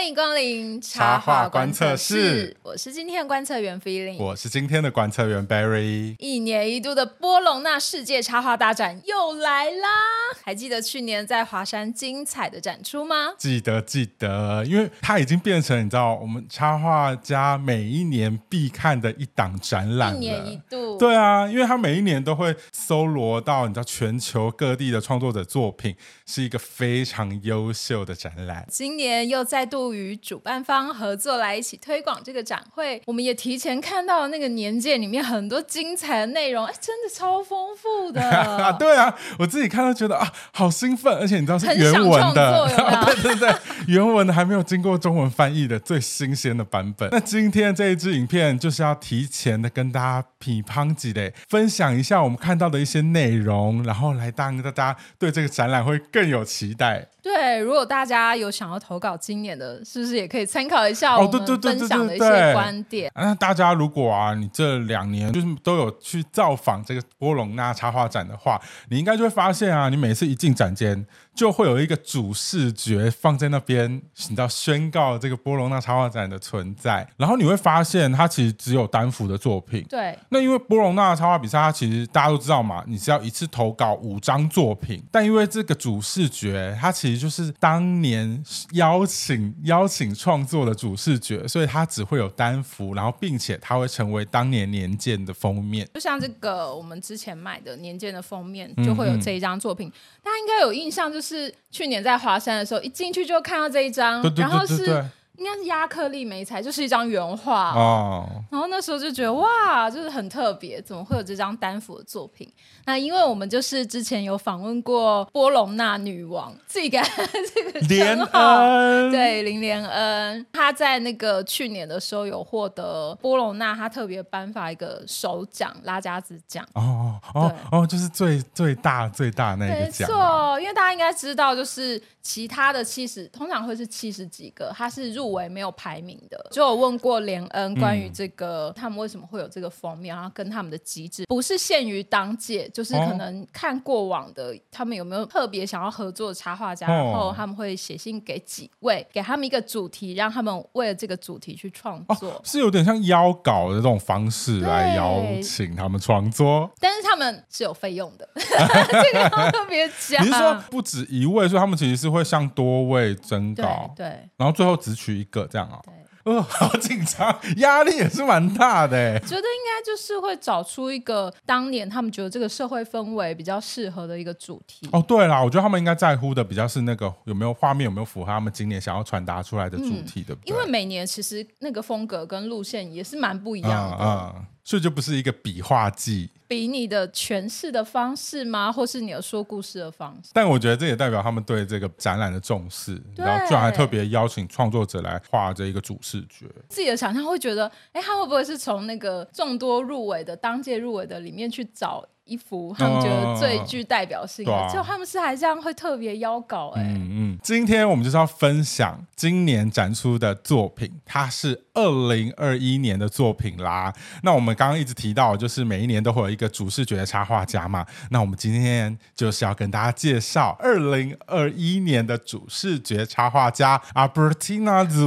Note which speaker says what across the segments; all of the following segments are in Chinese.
Speaker 1: 室。欢迎光临插画观测室，我是今天的观测员 Feeling，
Speaker 2: 我是今天的观测员 Barry。
Speaker 1: 一年一度的波隆那世界插画大展又来啦！还记得去年在华山精彩的展出吗？
Speaker 2: 记得记得，因为它已经变成你知道我们插画家每一年必看的一档展览，
Speaker 1: 一年一度。
Speaker 2: 对啊，因为它每一年都会搜罗到你知道全球各地的创作者作品，是一个非常优秀的展览。
Speaker 1: 今年又再度。与主办方合作来一起推广这个展会，我们也提前看到了那个年鉴里面很多精彩的内容，哎，真的超丰富的。
Speaker 2: 对啊，我自己看到觉得啊，好兴奋，而且你知道是原文的，有有 对对对，原文的还没有经过中文翻译的最新鲜的版本。那今天这一支影片就是要提前的跟大家批判几类，分享一下我们看到的一些内容，然后来让大家对这个展览会更有期待。
Speaker 1: 对，如果大家有想要投稿今年的，是不是也可以参考一下我们分享的一些观点？
Speaker 2: 那大家如果啊，你这两年就是都有去造访这个波隆那插画展的话，你应该就会发现啊，你每次一进展间，就会有一个主视觉放在那边，你知道宣告这个波隆那插画展的存在。然后你会发现，它其实只有单幅的作品。
Speaker 1: 对。
Speaker 2: 那因为波隆那插画比赛，它其实大家都知道嘛，你是要一次投稿五张作品。但因为这个主视觉，它其实就是当年邀请邀请创作的主视觉，所以它只会有单幅，然后并且它会成为当年年鉴的封面。
Speaker 1: 就像这个我们之前买的年鉴的封面，就会有这一张作品。嗯嗯。大家应该有印象，就是去年在华山的时候，一进去就看到这一张，然后是。应该是亚克力媒材，就是一张原画哦。然后那时候就觉得哇，就是很特别，怎么会有这张单幅的作品？那因为我们就是之前有访问过波隆纳女王，自己给这个
Speaker 2: 连恩，
Speaker 1: 对林连恩，她在那个去年的时候有获得波隆纳，她特别颁发一个首奖拉加兹奖
Speaker 2: 哦哦哦，就是最最大最大那个奖，没
Speaker 1: 错，因为大家应该知道，就是其他的七十通常会是七十几个，她是入。为没有排名的，就有问过连恩关于这个、嗯、他们为什么会有这个封面，然后跟他们的机制不是限于当届，就是可能看过往的，哦、他们有没有特别想要合作的插画家，哦、然后他们会写信给几位，给他们一个主题，让他们为了这个主题去创作、哦，是
Speaker 2: 有点像邀稿的这种方式来邀请他们创作，
Speaker 1: 但是他们是有费用的，这个要特别讲。
Speaker 2: 你是说不止一位，所以他们其实是会向多位征稿，
Speaker 1: 对，
Speaker 2: 然后最后只取。一个这样啊，
Speaker 1: 对，
Speaker 2: 哦，好紧张，压力也是蛮大的。
Speaker 1: 觉得应该就是会找出一个当年他们觉得这个社会氛围比较适合的一个主题。
Speaker 2: 哦，对啦，我觉得他们应该在乎的比较是那个有没有画面，有没有符合他们今年想要传达出来的主题的。
Speaker 1: 因为每年其实那个风格跟路线也是蛮不一样的。
Speaker 2: 嗯嗯这就不是一个笔画技，
Speaker 1: 比你的诠释的方式吗？或是你的说故事的方式？
Speaker 2: 但我觉得这也代表他们对这个展览的重视，然后居然还特别邀请创作者来画这一个主视觉。
Speaker 1: 自己的想象会觉得，哎，他会不会是从那个众多入围的当届入围的里面去找？一幅他们觉得最具代表性的，就、他们是还这样会特别邀稿哎、欸。
Speaker 2: 嗯嗯，今天我们就是要分享今年展出的作品，它是二零二一年的作品啦。那我们刚刚一直提到，就是每一年都会有一个主视觉的插画家嘛。那我们今天就是要跟大家介绍二零二一年的主视觉插画家 Albertina
Speaker 1: 是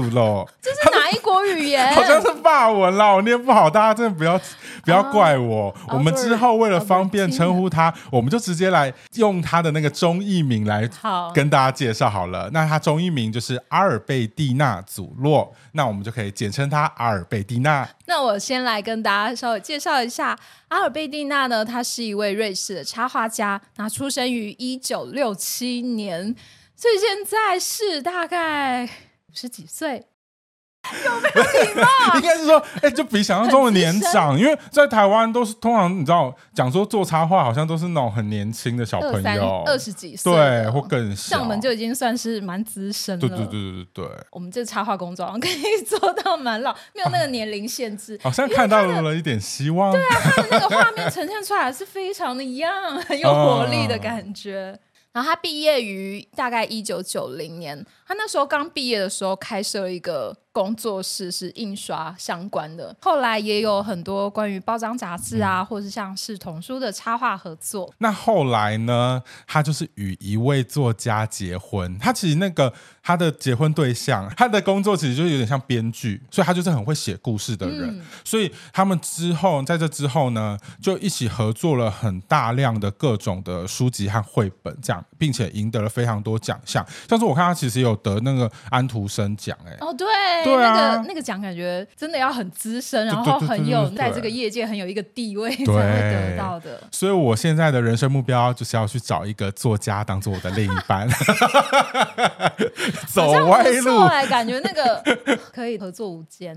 Speaker 1: 哪一国语言？
Speaker 2: 好像是法文啦，我念不好，大家真的不要不要怪我。啊、我们之后为了方。便称呼他，我们就直接来用他的那个中译名来跟大家介绍好了。那他中译名就是阿尔贝蒂娜·祖洛，那我们就可以简称他阿尔贝蒂娜。
Speaker 1: 那我先来跟大家稍微介绍一下阿尔贝蒂娜呢，他是一位瑞士的插画家，那出生于一九六七年，所以现在是大概五十几岁。有没有礼貌？
Speaker 2: 应该是说，哎、欸，就比想象中的年长，因为在台湾都是通常你知道，讲说做插画好像都是那种很年轻的小朋友，
Speaker 1: 二十几岁，
Speaker 2: 对，或更小，
Speaker 1: 像我们就已经算是蛮资深了。
Speaker 2: 对对对对对对，
Speaker 1: 我们这插画工作可以做到蛮老，没有那个年龄限制，
Speaker 2: 好像看到了一点希望。
Speaker 1: 对啊，他的那个画面呈现出来是非常的 young，很有活力的感觉。然后他毕业于大概一九九零年，他那时候刚毕业的时候开设了一个。工作室是印刷相关的，后来也有很多关于包装杂志啊，嗯、或是像是童书的插画合作。
Speaker 2: 那后来呢？他就是与一位作家结婚。他其实那个他的结婚对象，他的工作其实就有点像编剧，所以他就是很会写故事的人。嗯、所以他们之后在这之后呢，就一起合作了很大量的各种的书籍和绘本，这样，并且赢得了非常多奖项。像是我看他其实有得那个安徒生奖，哎，
Speaker 1: 哦，对。对啊，那个那个奖感觉真的要很资深，然后很有在这个业界很有一个地位才会得到的。
Speaker 2: 所以我现在的人生目标就是要去找一个作家当做我的另一半，走歪路。
Speaker 1: 来感觉那个 可以合作无间，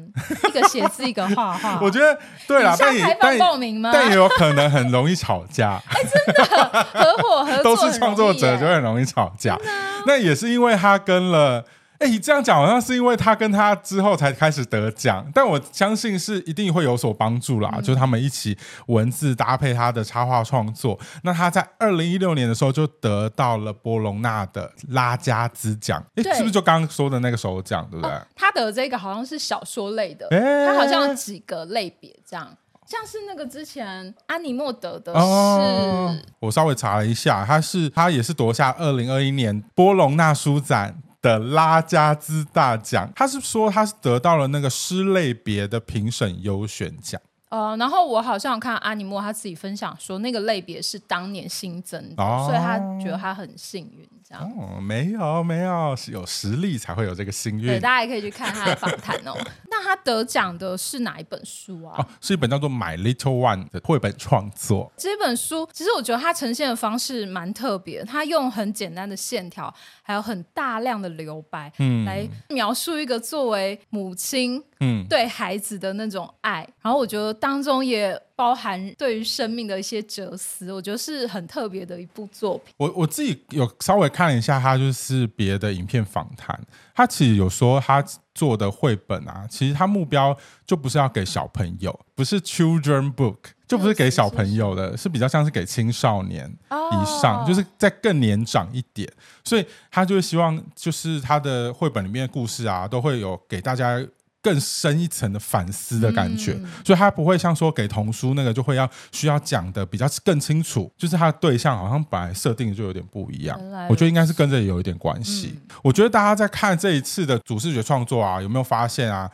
Speaker 1: 一个写字，一个画画。
Speaker 2: 我觉得对啦，但
Speaker 1: 开放报名吗？
Speaker 2: 但也有可能很容易吵架。
Speaker 1: 哎，真的合伙合作
Speaker 2: 都是创作者就很容易吵架。那也是因为他跟了。哎，你这样讲好像是因为他跟他之后才开始得奖，但我相信是一定会有所帮助啦。嗯、就他们一起文字搭配他的插画创作，那他在二零一六年的时候就得到了波隆纳的拉加兹奖。哎，对是不是就刚刚说的那个首奖，对不对？哦、他
Speaker 1: 得这个好像是小说类的，诶他好像有几个类别这样，像是那个之前安尼莫得的是，哦、
Speaker 2: 我稍微查了一下，他是他也是夺下二零二一年波隆纳书展。的拉加兹大奖，他是说他是得到了那个诗类别的评审优选奖。
Speaker 1: 呃，然后我好像有看阿尼莫他自己分享说，那个类别是当年新增的，哦、所以他觉得他很幸运。这样
Speaker 2: 哦，没有没有，是有实力才会有这个幸运。
Speaker 1: 对，大家也可以去看他的访谈哦。那他得奖的是哪一本书啊？
Speaker 2: 哦，是一本叫做《My Little One》的绘本创作。
Speaker 1: 这本书其实我觉得它呈现的方式蛮特别，它用很简单的线条，还有很大量的留白，嗯，来描述一个作为母亲，嗯，对孩子的那种爱。嗯，然后我觉得当中也。包含对于生命的一些哲思，我觉得是很特别的一部作品。
Speaker 2: 我我自己有稍微看了一下，他就是别的影片访谈，他其实有说他做的绘本啊，其实他目标就不是要给小朋友，不是 children book，就不是给小朋友的，是，比较像是给青少年以上，哦、就是在更年长一点，所以他就希望就是他的绘本里面的故事啊，都会有给大家。更深一层的反思的感觉，嗯、所以他不会像说给童书那个就会要需要讲的比较更清楚，就是他的对象好像本来设定就有点不一样。我觉得应该是跟这有一点关系。嗯、我觉得大家在看这一次的主视觉创作啊，有没有发现啊？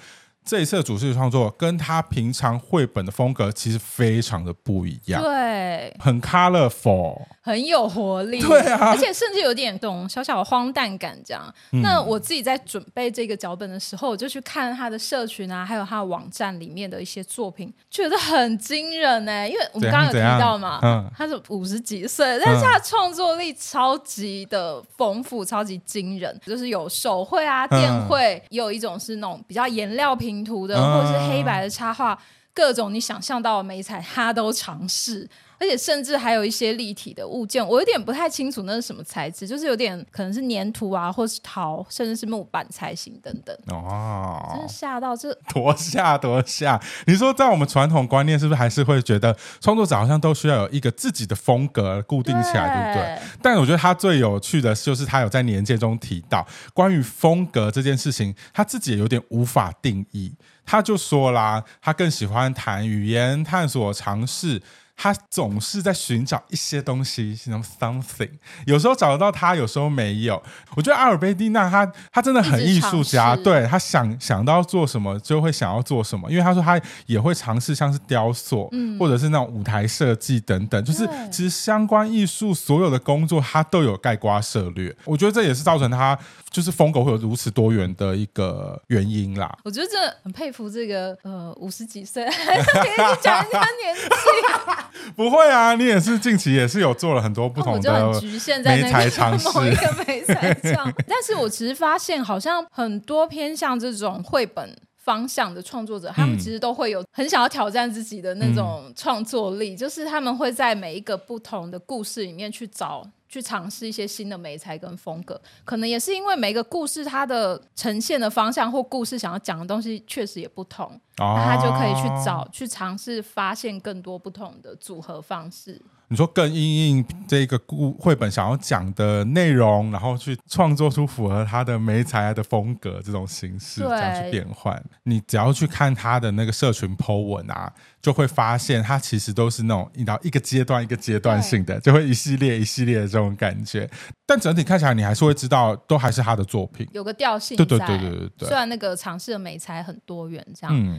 Speaker 2: 这一次的主视觉创作跟他平常绘本的风格其实非常的不一样，
Speaker 1: 对，
Speaker 2: 很 colorful，
Speaker 1: 很有活力，
Speaker 2: 对啊，
Speaker 1: 而且甚至有点这种小小的荒诞感这样。嗯、那我自己在准备这个脚本的时候，我就去看他的社群啊，还有他的网站里面的一些作品，觉得很惊人呢、欸。因为我们刚刚有提到嘛，嗯、他是五十几岁，但是他的创作力超级的丰富，超级惊人，就是有手绘啊、电绘，也有一种是那种比较颜料瓶。拼图的，或者是黑白的插画，各种你想象到的美彩，他都尝试。而且甚至还有一些立体的物件，我有点不太清楚那是什么材质，就是有点可能是粘土啊，或是陶，甚至是木板才行等等。哦，真的吓到这
Speaker 2: 多吓多吓！你说在我们传统观念，是不是还是会觉得创作者好像都需要有一个自己的风格固定起来，对，对不对？但我觉得他最有趣的就是他有在年鉴中提到关于风格这件事情，他自己也有点无法定义。他就说啦，他更喜欢谈语言探索尝试。他总是在寻找一些东西，什么 something，有时候找得到他，有时候没有。我觉得阿尔贝蒂娜他他真的很艺术家，对，他想想到做什么就会想要做什么，因为他说他也会尝试像是雕塑，嗯，或者是那种舞台设计等等，就是其实相关艺术所有的工作他都有盖瓜涉略。我觉得这也是造成他就是风格会有如此多元的一个原因啦。
Speaker 1: 我觉得真的很佩服这个呃五十几岁可以讲人家年纪。
Speaker 2: 不会啊，你也是近期也是有做了很多不同的，我就很局限在那个
Speaker 1: 某一个美材上。但是我其实发现，好像很多偏向这种绘本方向的创作者，他们其实都会有很想要挑战自己的那种创作力，嗯、就是他们会在每一个不同的故事里面去找。去尝试一些新的美材跟风格，可能也是因为每个故事它的呈现的方向或故事想要讲的东西确实也不同，哦、那他就可以去找去尝试发现更多不同的组合方式。
Speaker 2: 你说更应应这个故绘本想要讲的内容，然后去创作出符合他的美材的风格这种形式，这样去变换。你只要去看他的那个社群 po 文啊。就会发现，他其实都是那种一到一个阶段一个阶段性的，就会一系列一系列的这种感觉。但整体看起来，你还是会知道，都还是他的作品，
Speaker 1: 有个调性。
Speaker 2: 对对对对对对。
Speaker 1: 虽然那个尝试的美材很多元，这样。
Speaker 2: 嗯。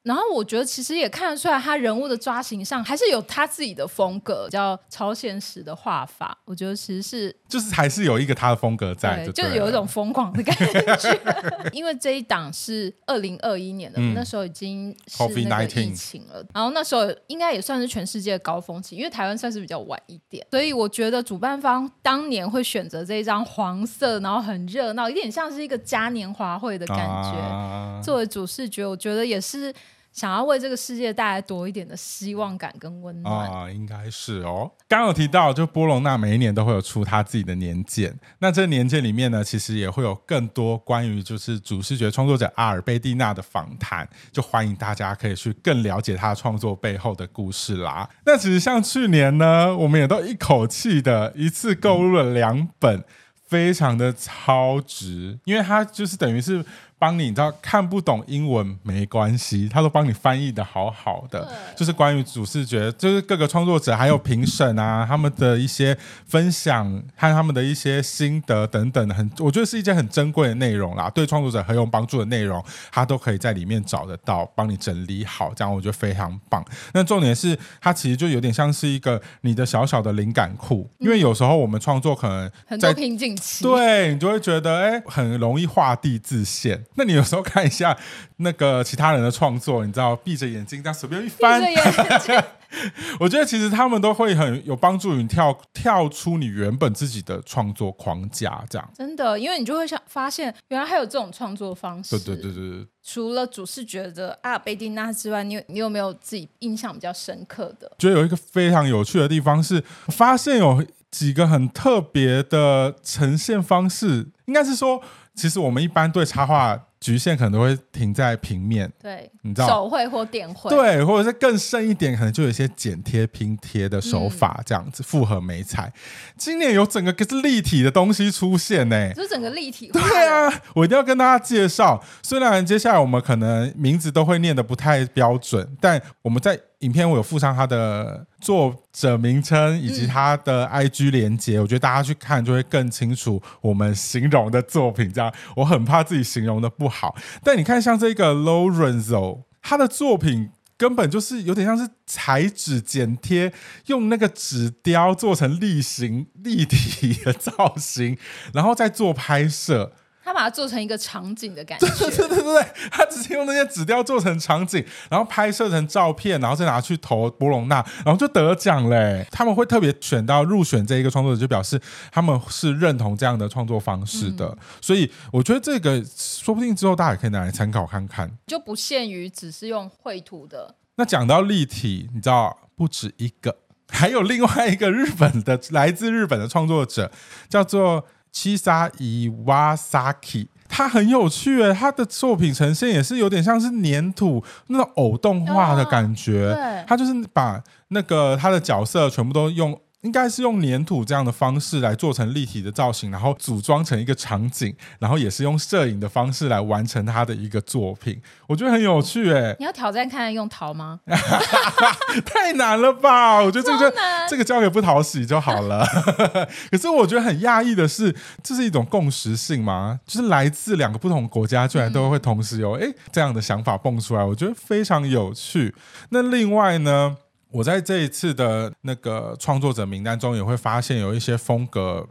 Speaker 1: 然后我觉得其实也看得出来，他人物的抓形上还是有他自己的风格，叫超现实的画法。我觉得其实是
Speaker 2: 就是还是有一个他的风格在，
Speaker 1: 就有一种疯狂的感觉。因为这一档是二零二一年的，嗯、那时候已经是那个疫情了。然后那时候应该也算是全世界的高峰期，因为台湾算是比较晚一点，所以我觉得主办方当年会选择这一张黄色，然后很热闹，有点像是一个嘉年华会的感觉。啊、作为主视觉，我觉得也是。想要为这个世界带来多一点的希望感跟温暖
Speaker 2: 啊，应该是哦。刚有提到，就波隆那每一年都会有出他自己的年鉴，那这年鉴里面呢，其实也会有更多关于就是主视觉创作者阿尔贝蒂娜的访谈，就欢迎大家可以去更了解他创作背后的故事啦。那其实像去年呢，我们也都一口气的一次购入了两本，非常的超值，因为它就是等于是。帮你，你知道看不懂英文没关系，他都帮你翻译的好好的。就是关于主视觉，就是各个创作者还有评审啊，他们的一些分享和他们的一些心得等等，很我觉得是一件很珍贵的内容啦，对创作者很有帮助的内容，他都可以在里面找得到，帮你整理好，这样我觉得非常棒。那重点是，它其实就有点像是一个你的小小的灵感库，因为有时候我们创作可能在
Speaker 1: 很多瓶颈期，
Speaker 2: 对你就会觉得哎，很容易画地自限。那你有时候看一下那个其他人的创作，你知道，闭着眼睛这样随便一翻，我觉得其实他们都会很有帮助你跳跳出你原本自己的创作框架，这样
Speaker 1: 真的，因为你就会想发现，原来还有这种创作方式。
Speaker 2: 对对对对。
Speaker 1: 除了主视觉的阿尔贝蒂娜之外，你有你有没有自己印象比较深刻的？
Speaker 2: 觉得有一个非常有趣的地方是，发现有几个很特别的呈现方式，应该是说。其实我们一般对插画局限可能都会停在平面，
Speaker 1: 对，
Speaker 2: 你知道
Speaker 1: 手绘或电绘，
Speaker 2: 对，或者是更深一点，可能就有一些剪贴拼贴的手法这样子复合美彩。今年有整个可是立体的东西出现呢、欸，
Speaker 1: 就是整个立体。
Speaker 2: 对啊，我一定要跟大家介绍。虽然接下来我们可能名字都会念的不太标准，但我们在。影片我有附上他的作者名称以及他的 IG 连接，嗯、我觉得大家去看就会更清楚我们形容的作品。这样，我很怕自己形容的不好。但你看，像这个 Lorenzo，他的作品根本就是有点像是彩纸剪贴，用那个纸雕做成立形立体的造型，然后再做拍摄。
Speaker 1: 他把它做成一个场景的感觉，
Speaker 2: 对对对对，他直接用那些纸雕做成场景，然后拍摄成照片，然后再拿去投博隆纳，然后就得奖嘞。他们会特别选到入选这一个创作者，就表示他们是认同这样的创作方式的。嗯、所以我觉得这个说不定之后大家也可以拿来参考看看，
Speaker 1: 就不限于只是用绘图的。
Speaker 2: 那讲到立体，你知道不止一个，还有另外一个日本的来自日本的创作者，叫做。七沙伊瓦萨基，他很有趣诶，他的作品呈现也是有点像是粘土那种偶动画的感觉，哦、他就是把那个他的角色全部都用。应该是用粘土这样的方式来做成立体的造型，然后组装成一个场景，然后也是用摄影的方式来完成他的一个作品。我觉得很有趣哎！
Speaker 1: 你要挑战看看用陶吗？
Speaker 2: 太难了吧！我觉得这个这个交给不讨喜就好了。可是我觉得很讶异的是，这是一种共识性吗？就是来自两个不同国家，居然都会同时有哎、嗯、这样的想法蹦出来，我觉得非常有趣。那另外呢？我在这一次的那个创作者名单中，也会发现有一些风格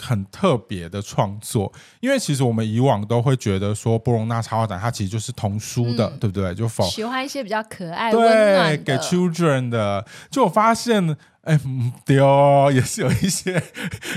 Speaker 2: 很特别的创作。因为其实我们以往都会觉得说，波隆纳插画展它其实就是童书的，嗯、对不对？就否
Speaker 1: 喜欢一些比较可爱、
Speaker 2: 对给 children 的。就我发现，哎，对哦，也是有一些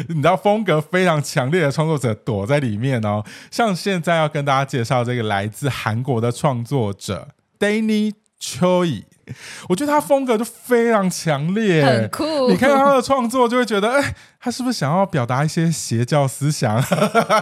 Speaker 2: 你知道风格非常强烈的创作者躲在里面哦。像现在要跟大家介绍这个来自韩国的创作者 Danny Choi。我觉得他风格就非常强烈，
Speaker 1: 很酷。
Speaker 2: 你看到他的创作，就会觉得，哎，他是不是想要表达一些邪教思想？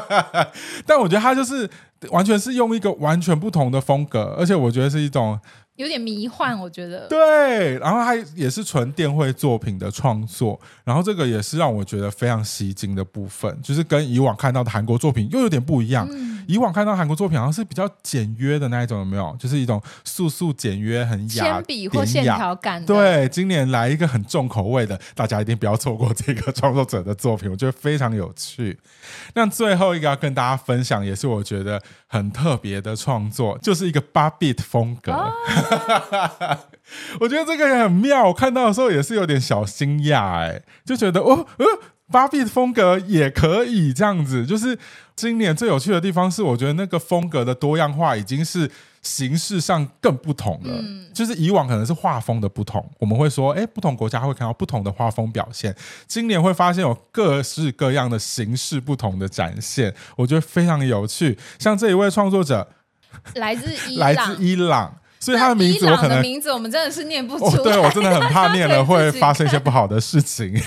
Speaker 2: 但我觉得他就是完全是用一个完全不同的风格，而且我觉得是一种。
Speaker 1: 有点迷幻，我觉得。
Speaker 2: 对，然后它也是纯电绘作品的创作，然后这个也是让我觉得非常吸睛的部分，就是跟以往看到的韩国作品又有点不一样。嗯、以往看到韩国作品好像是比较简约的那一种，有没有？就是一种素素简约、很雅、
Speaker 1: 铅笔或线条感。
Speaker 2: 对，今年来一个很重口味的，大家一定不要错过这个创作者的作品，我觉得非常有趣。那最后一个要跟大家分享，也是我觉得很特别的创作，就是一个八 bit 风格。哦 我觉得这个也很妙，我看到的时候也是有点小惊讶，哎，就觉得哦，呃，芭比的风格也可以这样子。就是今年最有趣的地方是，我觉得那个风格的多样化已经是形式上更不同了。嗯，就是以往可能是画风的不同，我们会说，哎，不同国家会看到不同的画风表现。今年会发现有各式各样的形式不同的展现，我觉得非常有趣。像这一位创作者，
Speaker 1: 来自伊
Speaker 2: 来自伊朗。所以他的名字我可能
Speaker 1: 名字我们真的是念不出来，
Speaker 2: 哦，对我真的很怕念了 会发生一些不好的事情，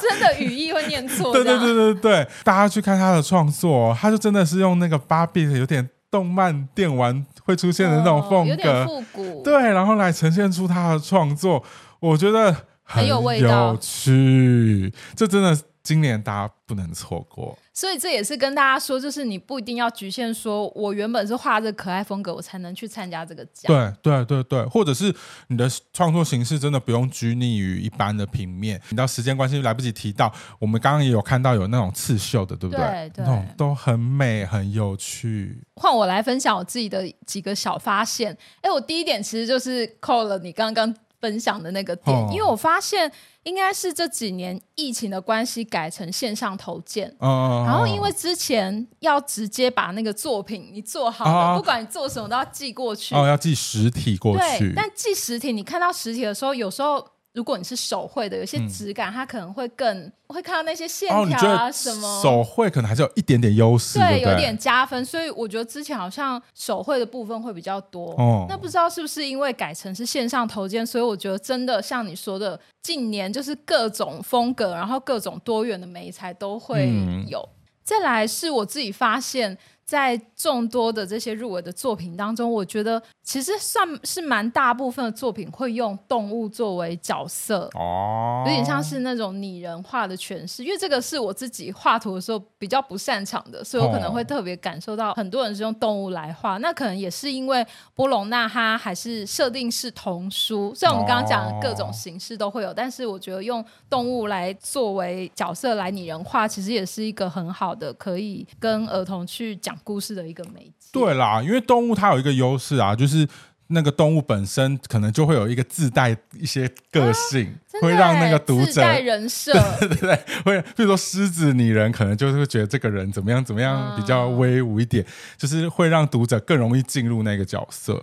Speaker 1: 真的语义会念错。
Speaker 2: 对对对对对，大家去看他的创作，他就真的是用那个八 bit 有点动漫电玩会出现的那种风格，哦、有点复古，对，然后来呈现出他的创作，我觉得很有味道，有趣，这真的。今年大家不能错过，
Speaker 1: 所以这也是跟大家说，就是你不一定要局限说，我原本是画这可爱风格，我才能去参加这个奖。
Speaker 2: 对对对对，或者是你的创作形式真的不用拘泥于一般的平面。你知道时间关系来不及提到，我们刚刚也有看到有那种刺绣的，对不对？
Speaker 1: 对对，
Speaker 2: 那种都很美，很有趣。
Speaker 1: 换我来分享我自己的几个小发现。哎，我第一点其实就是扣了你刚刚分享的那个点，哦、因为我发现。应该是这几年疫情的关系改成线上投件，哦、然后因为之前要直接把那个作品你做好了，哦、不管你做什么都要寄过去，
Speaker 2: 哦，要寄实体过去。
Speaker 1: 对，但寄实体，你看到实体的时候，有时候。如果你是手绘的，有些质感，它可能会更、嗯、会看到那些线条啊什么。
Speaker 2: 哦、手绘可能还是有一点点优势，
Speaker 1: 对，对有点加分。所以我觉得之前好像手绘的部分会比较多。哦，那不知道是不是因为改成是线上投件，所以我觉得真的像你说的，近年就是各种风格，然后各种多元的媒材都会有。嗯、再来是我自己发现。在众多的这些入围的作品当中，我觉得其实算是蛮大部分的作品会用动物作为角色，哦，有点像是那种拟人化的诠释。因为这个是我自己画图的时候比较不擅长的，所以我可能会特别感受到很多人是用动物来画。那可能也是因为波隆纳哈还是设定是童书，虽然我们刚刚讲的各种形式都会有，但是我觉得用动物来作为角色来拟人化，其实也是一个很好的可以跟儿童去讲。故事的一个媒介，
Speaker 2: 对啦，因为动物它有一个优势啊，就是那个动物本身可能就会有一个自带一些个性，啊、会让那个读者
Speaker 1: 带人设，
Speaker 2: 对对对，会比如说狮子拟人，可能就是会觉得这个人怎么样怎么样比较威武一点，啊、就是会让读者更容易进入那个角色。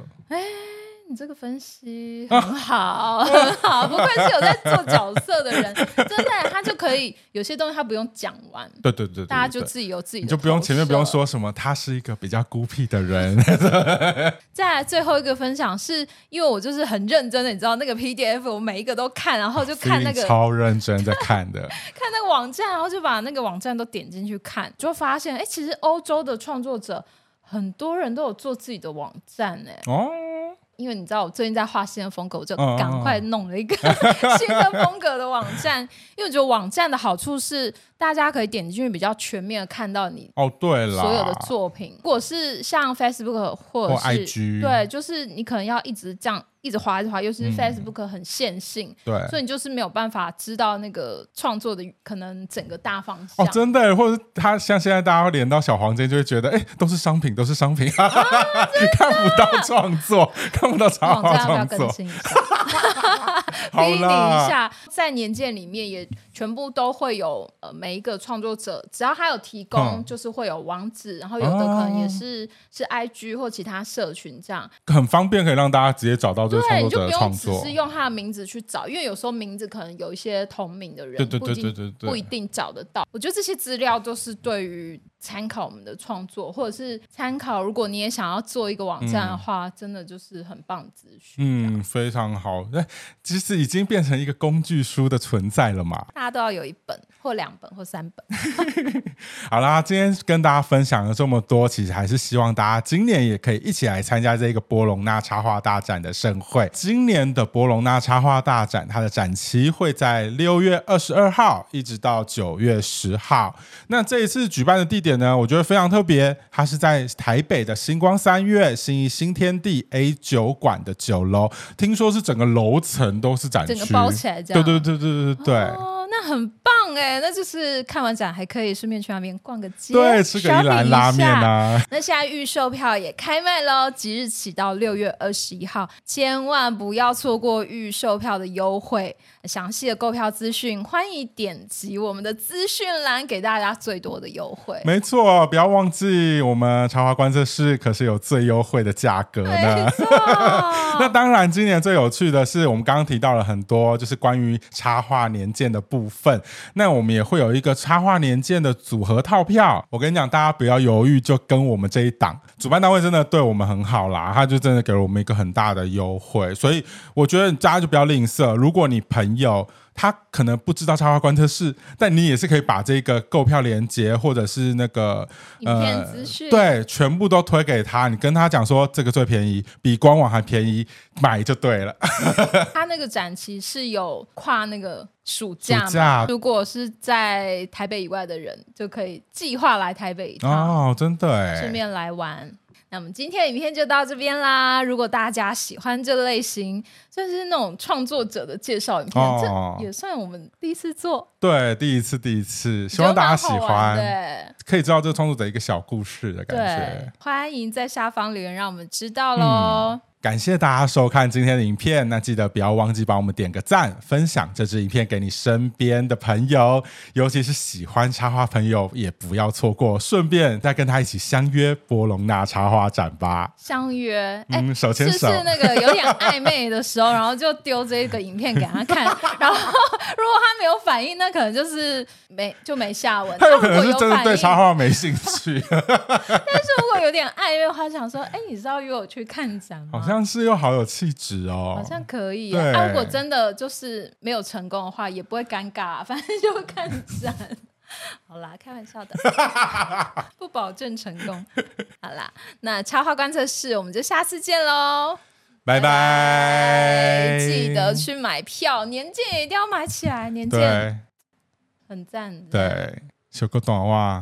Speaker 1: 你这个分析很好，啊、很好，不愧是有在做角色的人，真的，他就可以有些东西他不用讲完，
Speaker 2: 对对对，对，对，
Speaker 1: 大家就自己有自己的，
Speaker 2: 你就不用前面不用说什么，他是一个比较孤僻的人。
Speaker 1: 再来最后一个分享是，因为我就是很认真的，你知道那个 PDF 我每一个都看，然后就看那个
Speaker 2: 超认真在看的，
Speaker 1: 看那个网站，然后就把那个网站都点进去看，就发现哎，其实欧洲的创作者很多人都有做自己的网站哎哦。因为你知道我最近在画新的风格，我就赶快弄了一个 新的风格的网站。因为我觉得网站的好处是，大家可以点进去比较全面的看到你哦，对了，所有的作品。如果是像 Facebook 或者是 IG，对，就是你可能要一直这样。一直滑一直滑，尤其是 Facebook 很线性，嗯、对，所以你就是没有办法知道那个创作的可能整个大方向。哦，真的，或者他像现在大家会连到小黄间，就会觉得，哎，都是商品，都是商品，啊、看不到创作，看不到插画创作。逼你一下，在年鉴里面也全部都会有，呃，每一个创作者只要他有提供，就是会有网址，嗯、然后有的可能也是、哦、是 IG 或其他社群这样，很方便，可以让大家直接找到这个创作者的创作。对，你就不用只是用他的名字去找，因为有时候名字可能有一些同名的人，对对对对对，不一定找得到。我觉得这些资料都是对于参考我们的创作，或者是参考如果你也想要做一个网站的话，嗯、真的就是很棒的资讯。嗯，非常好。那其实已经变成一个工具书的存在了嘛。大家都要有一本或两本或三本。
Speaker 2: 好啦，今天跟大家分享了这么多，其实还是希望大家今年也可以一起来参加这个波隆纳插画大展的盛会。今年的波隆纳插画大展，它的展期会在六月二十二号一直到九月十号。那这一次举办的地点呢，我觉得非常特别，它是在台北的星光三月新义新天地 A 酒馆的酒楼，听说是整个楼层都是展区，
Speaker 1: 整个包起来这样。
Speaker 2: 对对对对对对。
Speaker 1: 哦那很棒哎，那就是看完展还可以顺便去那边逛个街，
Speaker 2: 对，吃个一兰拉面啊。
Speaker 1: 那现在预售票也开卖喽，即日起到六月二十一号，千万不要错过预售票的优惠。详细的购票资讯，欢迎点击我们的资讯栏，给大家最多的优惠。
Speaker 2: 没错，不要忘记我们插画观测室可是有最优惠的价格呢。那当然，今年最有趣的是，我们刚刚提到了很多，就是关于插画年鉴的部分。那我们也会有一个插画年鉴的组合套票。我跟你讲，大家不要犹豫，就跟我们这一档。主办单位真的对我们很好啦，他就真的给了我们一个很大的优惠。所以我觉得大家就不要吝啬。如果你朋有他可能不知道插画观测室，但你也是可以把这个购票链接或者是那个
Speaker 1: 影片资讯，
Speaker 2: 对，全部都推给他。你跟他讲说这个最便宜，比官网还便宜，买就对了。
Speaker 1: 他那个展期是有跨那个暑假，暑假如果是在台北以外的人，就可以计划来台北一趟
Speaker 2: 哦，真的哎，
Speaker 1: 顺便来玩。那我们今天的影片就到这边啦。如果大家喜欢这类型，就是那种创作者的介绍影片，哦、这也算我们第一次做。
Speaker 2: 对，第一次，第一次，希望大家喜欢。对，可以知道这个创作者一个小故事的感觉。
Speaker 1: 欢迎在下方留言，让我们知道喽。嗯
Speaker 2: 感谢大家收看今天的影片，那记得不要忘记帮我们点个赞，分享这支影片给你身边的朋友，尤其是喜欢插花朋友也不要错过，顺便再跟他一起相约波隆纳插花展吧。
Speaker 1: 相约，
Speaker 2: 嗯，欸、手牵手，
Speaker 1: 那个有点暧昧的时候，然后就丢这个影片给他看，然后如果他没有反应，那可能就是没就没下文。
Speaker 2: 他有可能是真的对插花没兴趣，
Speaker 1: 但是如果有点暧昧的话，想说，哎、欸，你知道约我去看展吗？
Speaker 2: 像是又好有气质哦，
Speaker 1: 好像可以。对、啊，如果真的就是没有成功的话，也不会尴尬、啊，反正就会看展。好啦，开玩笑的，不保证成功。好啦，那插画观测室，我们就下次见喽，
Speaker 2: 拜拜！
Speaker 1: 记得去买票，年鉴也一定要买起来，年鉴很赞。
Speaker 2: 对，小个短袜。